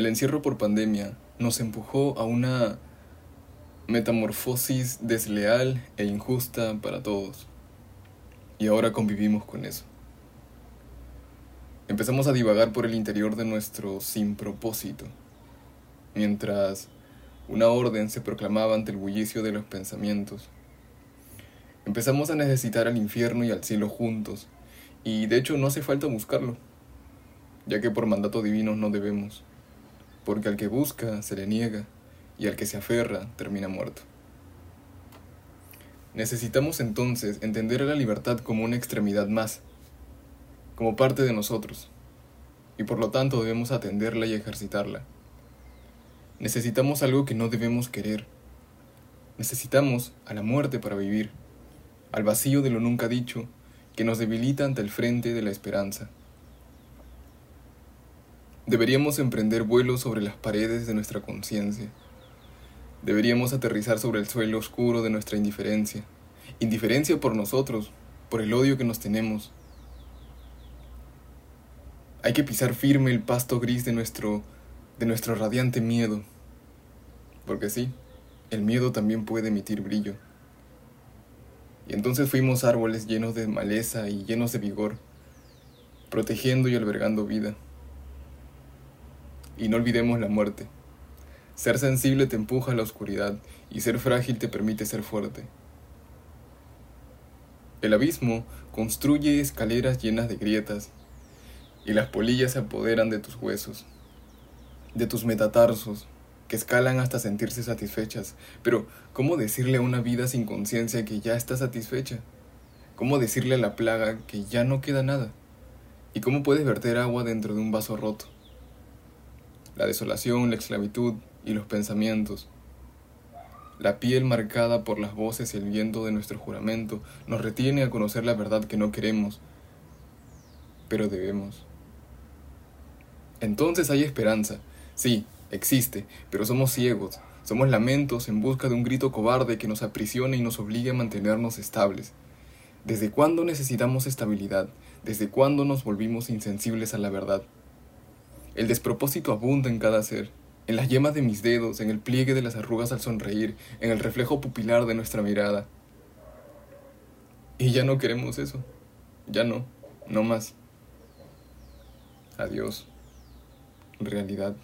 El encierro por pandemia nos empujó a una metamorfosis desleal e injusta para todos. Y ahora convivimos con eso. Empezamos a divagar por el interior de nuestro sin propósito, mientras una orden se proclamaba ante el bullicio de los pensamientos. Empezamos a necesitar al infierno y al cielo juntos, y de hecho no hace falta buscarlo, ya que por mandato divino no debemos, porque al que busca se le niega, y al que se aferra termina muerto. Necesitamos entonces entender a la libertad como una extremidad más, como parte de nosotros, y por lo tanto debemos atenderla y ejercitarla. Necesitamos algo que no debemos querer. Necesitamos a la muerte para vivir, al vacío de lo nunca dicho, que nos debilita ante el frente de la esperanza. Deberíamos emprender vuelo sobre las paredes de nuestra conciencia. Deberíamos aterrizar sobre el suelo oscuro de nuestra indiferencia. Indiferencia por nosotros, por el odio que nos tenemos, hay que pisar firme el pasto gris de nuestro, de nuestro radiante miedo. Porque sí, el miedo también puede emitir brillo. Y entonces fuimos árboles llenos de maleza y llenos de vigor, protegiendo y albergando vida. Y no olvidemos la muerte. Ser sensible te empuja a la oscuridad y ser frágil te permite ser fuerte. El abismo construye escaleras llenas de grietas y las polillas se apoderan de tus huesos, de tus metatarsos, que escalan hasta sentirse satisfechas. Pero, ¿cómo decirle a una vida sin conciencia que ya está satisfecha? ¿Cómo decirle a la plaga que ya no queda nada? ¿Y cómo puedes verter agua dentro de un vaso roto? La desolación, la esclavitud y los pensamientos. La piel marcada por las voces y el viento de nuestro juramento nos retiene a conocer la verdad que no queremos, pero debemos. Entonces hay esperanza. Sí, existe, pero somos ciegos. Somos lamentos en busca de un grito cobarde que nos aprisione y nos obligue a mantenernos estables. ¿Desde cuándo necesitamos estabilidad? ¿Desde cuándo nos volvimos insensibles a la verdad? El despropósito abunda en cada ser, en las yemas de mis dedos, en el pliegue de las arrugas al sonreír, en el reflejo pupilar de nuestra mirada. Y ya no queremos eso. Ya no, no más. Adiós realidad